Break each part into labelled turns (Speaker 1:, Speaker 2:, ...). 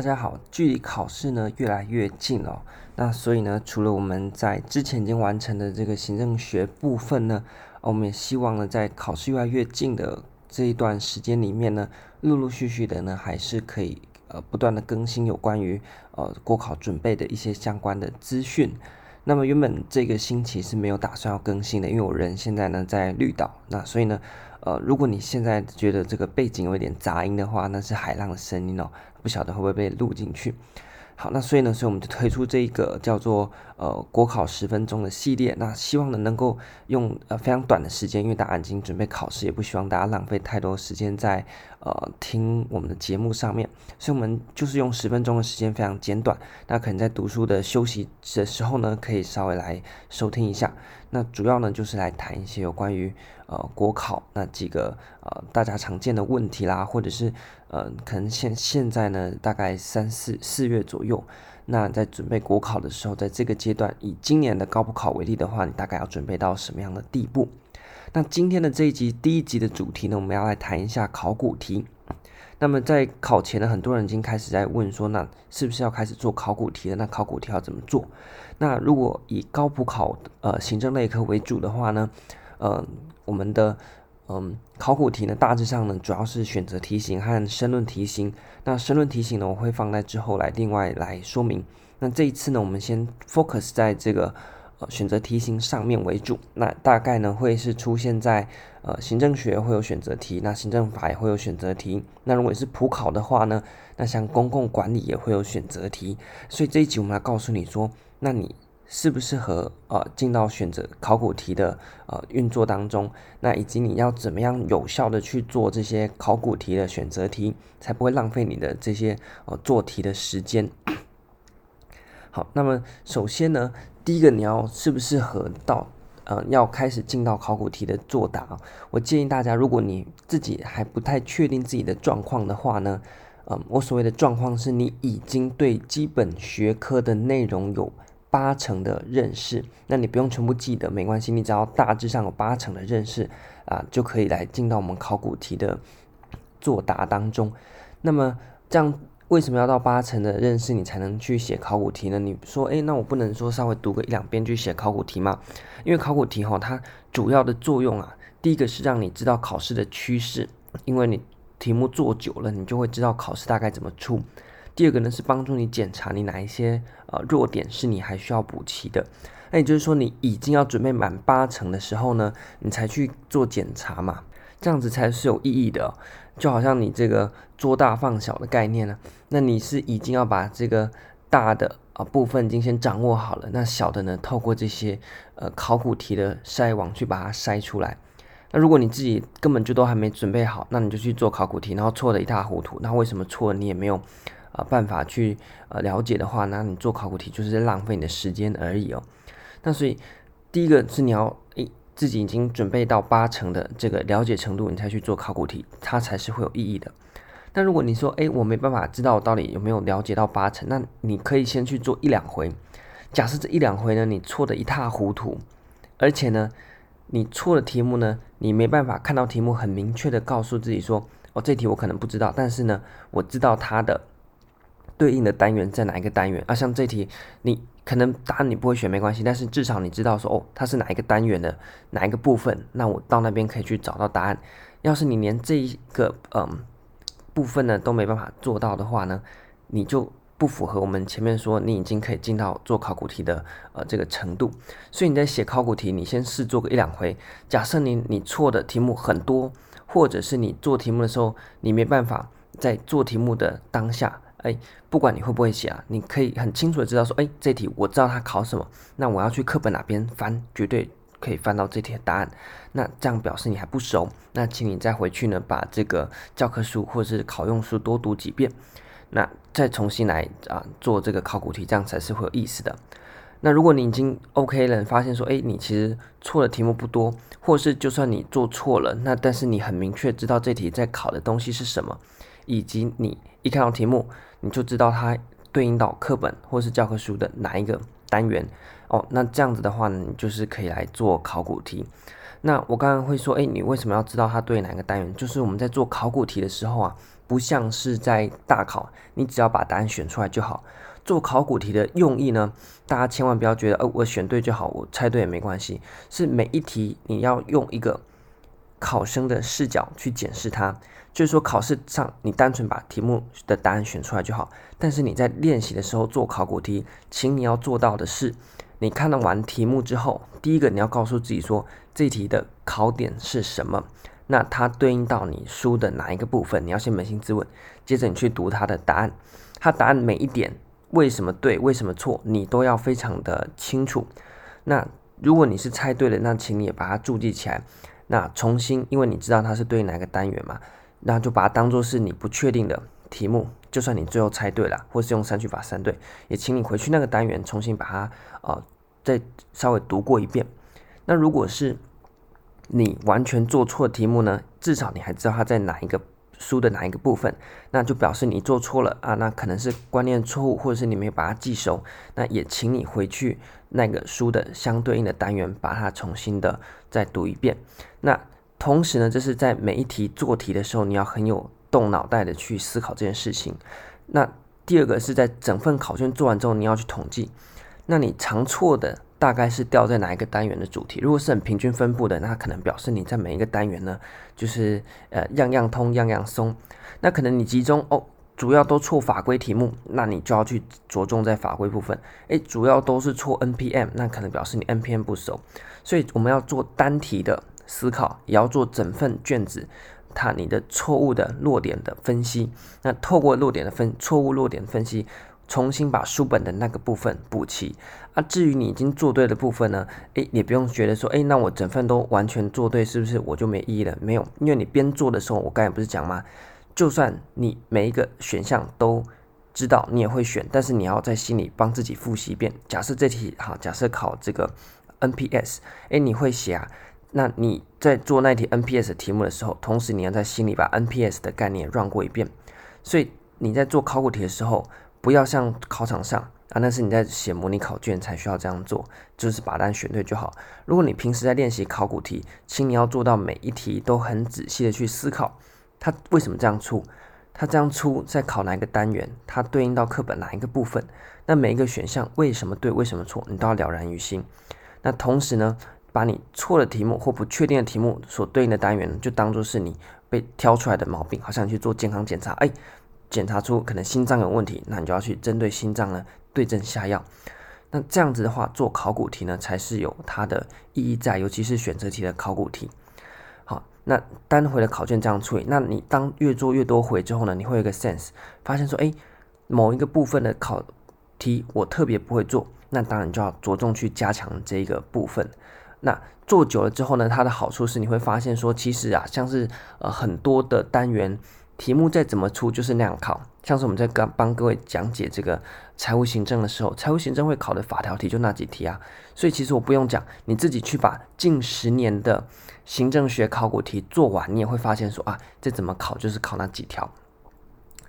Speaker 1: 大家好，距离考试呢越来越近了，那所以呢，除了我们在之前已经完成的这个行政学部分呢，我们也希望呢，在考试越来越近的这一段时间里面呢，陆陆续续的呢，还是可以呃不断的更新有关于呃国考准备的一些相关的资讯。那么原本这个星期是没有打算要更新的，因为我人现在呢在绿岛，那所以呢。呃，如果你现在觉得这个背景有一点杂音的话，那是海浪的声音哦，不晓得会不会被录进去。好，那所以呢，所以我们就推出这一个叫做呃国考十分钟的系列，那希望呢能够用呃非常短的时间，因为大家已经准备考试，也不希望大家浪费太多时间在呃听我们的节目上面，所以我们就是用十分钟的时间，非常简短。那可能在读书的休息的时候呢，可以稍微来收听一下。那主要呢就是来谈一些有关于呃国考那几个呃大家常见的问题啦，或者是。呃，可能现现在呢，大概三四四月左右，那在准备国考的时候，在这个阶段，以今年的高普考为例的话，你大概要准备到什么样的地步？那今天的这一集第一集的主题呢，我们要来谈一下考古题。那么在考前呢，很多人已经开始在问说，那是不是要开始做考古题了？那考古题要怎么做？那如果以高普考呃行政类科为主的话呢，呃，我们的。嗯，考古题呢，大致上呢，主要是选择题型和申论题型。那申论题型呢，我会放在之后来另外来说明。那这一次呢，我们先 focus 在这个选择题型上面为主。那大概呢，会是出现在呃行政学会有选择题，那行政法也会有选择题。那如果是普考的话呢，那像公共管理也会有选择题。所以这一集我们来告诉你说，那你。适不适合呃进到选择考古题的呃运作当中？那以及你要怎么样有效的去做这些考古题的选择题，才不会浪费你的这些呃做题的时间。好，那么首先呢，第一个你要适不适合到呃要开始进到考古题的作答？我建议大家，如果你自己还不太确定自己的状况的话呢，嗯、我所谓的状况是你已经对基本学科的内容有。八成的认识，那你不用全部记得，没关系，你只要大致上有八成的认识啊，就可以来进到我们考古题的作答当中。那么这样为什么要到八成的认识你才能去写考古题呢？你说，诶，那我不能说稍微读个一两遍去写考古题吗？因为考古题哈，它主要的作用啊，第一个是让你知道考试的趋势，因为你题目做久了，你就会知道考试大概怎么出。第二个呢是帮助你检查你哪一些呃弱点是你还需要补齐的，那也就是说你已经要准备满八成的时候呢，你才去做检查嘛，这样子才是有意义的哦。就好像你这个捉大放小的概念呢，那你是已经要把这个大的啊部分已经先掌握好了，那小的呢透过这些呃考古题的筛网去把它筛出来。那如果你自己根本就都还没准备好，那你就去做考古题，然后错得一塌糊涂，那为什么错你也没有？啊，办法去呃了解的话，那你做考古题就是在浪费你的时间而已哦。那所以第一个是你要自己已经准备到八成的这个了解程度，你才去做考古题，它才是会有意义的。但如果你说诶我没办法知道到底有没有了解到八成，那你可以先去做一两回。假设这一两回呢，你错得一塌糊涂，而且呢，你错的题目呢，你没办法看到题目很明确的告诉自己说，哦，这题我可能不知道，但是呢，我知道它的。对应的单元在哪一个单元啊？像这题，你可能答案你不会选没关系，但是至少你知道说哦，它是哪一个单元的哪一个部分，那我到那边可以去找到答案。要是你连这一个嗯部分呢都没办法做到的话呢，你就不符合我们前面说你已经可以进到做考古题的呃这个程度。所以你在写考古题，你先试做个一两回。假设你你错的题目很多，或者是你做题目的时候你没办法在做题目的当下。哎，不管你会不会写啊，你可以很清楚的知道说，哎，这题我知道它考什么，那我要去课本哪边翻，绝对可以翻到这题的答案。那这样表示你还不熟，那请你再回去呢，把这个教科书或者是考用书多读几遍，那再重新来啊做这个考古题，这样才是会有意思的。那如果你已经 OK 了，发现说，哎，你其实错的题目不多，或是就算你做错了，那但是你很明确知道这题在考的东西是什么，以及你一看到题目。你就知道它对应到课本或是教科书的哪一个单元哦。那这样子的话呢，你就是可以来做考古题。那我刚刚会说，诶，你为什么要知道它对哪个单元？就是我们在做考古题的时候啊，不像是在大考，你只要把答案选出来就好。做考古题的用意呢，大家千万不要觉得，呃，我选对就好，我猜对也没关系。是每一题你要用一个考生的视角去检视它，就是说考试上你单纯把题目的答案选出来就好。但是你在练习的时候做考古题，请你要做到的是，你看到完题目之后，第一个你要告诉自己说，这题的考点是什么？那它对应到你书的哪一个部分？你要先扪心自问，接着你去读它的答案，它答案每一点。为什么对，为什么错，你都要非常的清楚。那如果你是猜对了，那请你也把它注记起来。那重新，因为你知道它是对哪个单元嘛，那就把它当做是你不确定的题目。就算你最后猜对了，或是用删去法删对，也请你回去那个单元重新把它呃再稍微读过一遍。那如果是你完全做错题目呢，至少你还知道它在哪一个。书的哪一个部分，那就表示你做错了啊，那可能是观念错误，或者是你没有把它记熟。那也请你回去那个书的相对应的单元，把它重新的再读一遍。那同时呢，这是在每一题做题的时候，你要很有动脑袋的去思考这件事情。那第二个是在整份考卷做完之后，你要去统计，那你常错的。大概是掉在哪一个单元的主题？如果是很平均分布的，那可能表示你在每一个单元呢，就是呃样样通样样松。那可能你集中哦，主要都错法规题目，那你就要去着重在法规部分。诶，主要都是错 NPM，那可能表示你 NPM 不熟。所以我们要做单题的思考，也要做整份卷子它你的错误的落点的分析。那透过落点的分错误落点分析。重新把书本的那个部分补齐啊，至于你已经做对的部分呢，诶，你不用觉得说，诶，那我整份都完全做对，是不是我就没意义了？没有，因为你边做的时候，我刚才不是讲吗？就算你每一个选项都知道，你也会选，但是你要在心里帮自己复习一遍。假设这题哈，假设考这个 NPS，诶，你会写啊？那你在做那题 NPS 题目的时候，同时你要在心里把 NPS 的概念绕过一遍。所以你在做考古题的时候。不要像考场上啊，那是你在写模拟考卷才需要这样做，就是把答案选对就好。如果你平时在练习考古题，请你要做到每一题都很仔细的去思考，它为什么这样出，它这样出在考哪一个单元，它对应到课本哪一个部分，那每一个选项为什么对，为什么错，你都要了然于心。那同时呢，把你错的题目或不确定的题目所对应的单元，就当做是你被挑出来的毛病，好像你去做健康检查，哎。检查出可能心脏有问题，那你就要去针对心脏呢对症下药。那这样子的话，做考古题呢才是有它的意义在，尤其是选择题的考古题。那单回的考卷这样处理，那你当越做越多回之后呢，你会有个 sense，发现说，哎，某一个部分的考题我特别不会做，那当然就要着重去加强这个部分。那做久了之后呢，它的好处是你会发现说，其实啊，像是呃很多的单元。题目再怎么出，就是那样考。像是我们在刚帮各位讲解这个财务行政的时候，财务行政会考的法条题就那几题啊。所以其实我不用讲，你自己去把近十年的行政学考古题做完，你也会发现说啊，这怎么考就是考那几条。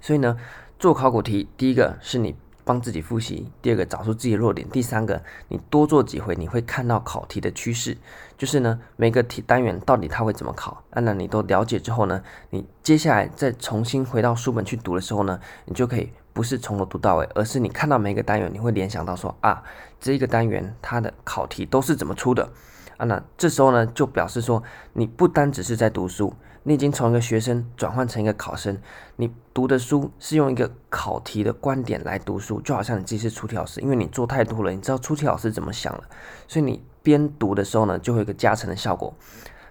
Speaker 1: 所以呢，做考古题，第一个是你。帮自己复习。第二个，找出自己的弱点。第三个，你多做几回，你会看到考题的趋势。就是呢，每个题单元到底它会怎么考，啊，那你都了解之后呢，你接下来再重新回到书本去读的时候呢，你就可以不是从头读到尾，而是你看到每个单元，你会联想到说啊，这个单元它的考题都是怎么出的啊？那这时候呢，就表示说你不单只是在读书。你已经从一个学生转换成一个考生，你读的书是用一个考题的观点来读书，就好像你自己是出题老师，因为你做太多了，你知道出题老师怎么想了，所以你边读的时候呢，就会有一个加成的效果。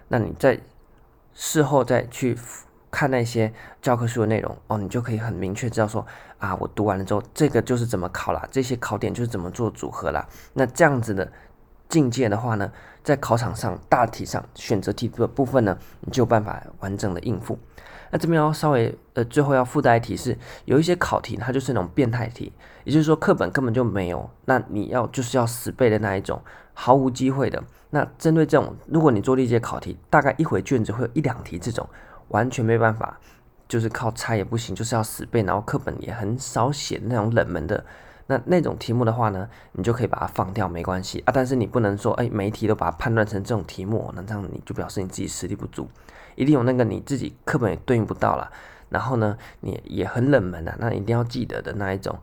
Speaker 1: 那你在事后再去看那些教科书的内容哦，你就可以很明确知道说啊，我读完了之后，这个就是怎么考啦，这些考点就是怎么做组合啦。那这样子的。境界的话呢，在考场上大体上选择题的部分呢，你就有办法完整的应付。那这边要稍微呃，最后要附带提示，有一些考题它就是那种变态题，也就是说课本根本就没有，那你要就是要死背的那一种，毫无机会的。那针对这种，如果你做历届考题，大概一回卷子会有一两题这种，完全没办法，就是靠猜也不行，就是要死背，然后课本也很少写那种冷门的。那那种题目的话呢，你就可以把它放掉，没关系啊。但是你不能说，哎，每一题都把它判断成这种题目，那这样你就表示你自己实力不足，一定有那个你自己课本也对应不到了。然后呢，你也很冷门啊，那一定要记得的那一种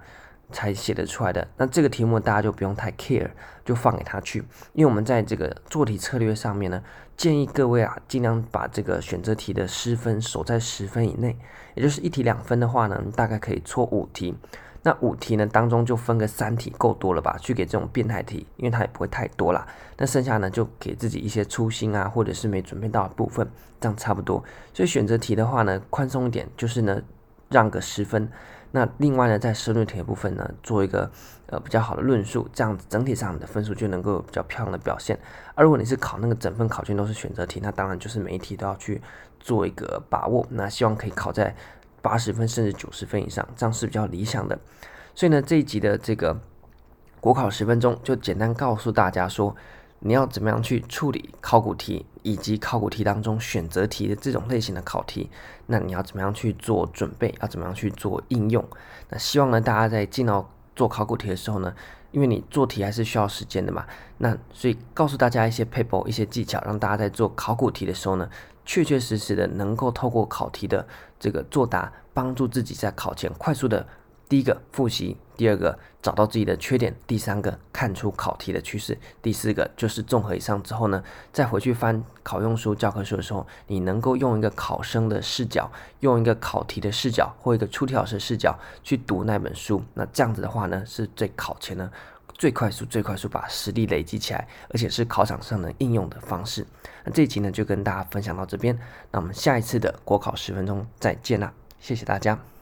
Speaker 1: 才写得出来的。那这个题目大家就不用太 care，就放给他去。因为我们在这个做题策略上面呢，建议各位啊，尽量把这个选择题的失分守在十分以内，也就是一题两分的话呢，大概可以错五题。那五题呢当中就分个三题够多了吧？去给这种变态题，因为它也不会太多啦。那剩下呢就给自己一些粗心啊，或者是没准备到的部分，这样差不多。所以选择题的话呢，宽松一点，就是呢让个十分。那另外呢，在申论题的部分呢，做一个呃比较好的论述，这样子整体上你的分数就能够比较漂亮的表现。而如果你是考那个整份考卷都是选择题，那当然就是每一题都要去做一个把握。那希望可以考在。八十分甚至九十分以上，这样是比较理想的。所以呢，这一集的这个国考十分钟就简单告诉大家说，你要怎么样去处理考古题，以及考古题当中选择题的这种类型的考题。那你要怎么样去做准备？要怎么样去做应用？那希望呢，大家在进到做考古题的时候呢，因为你做题还是需要时间的嘛。那所以告诉大家一些 paper，一些技巧，让大家在做考古题的时候呢，确确实实的能够透过考题的这个作答，帮助自己在考前快速的第一个复习，第二个找到自己的缺点，第三个看出考题的趋势，第四个就是综合以上之后呢，再回去翻考用书、教科书的时候，你能够用一个考生的视角，用一个考题的视角或一个出题老师视角去读那本书，那这样子的话呢，是最考前呢。最快速、最快速把实力累积起来，而且是考场上能应用的方式。那这一集呢，就跟大家分享到这边。那我们下一次的国考十分钟再见啦，谢谢大家。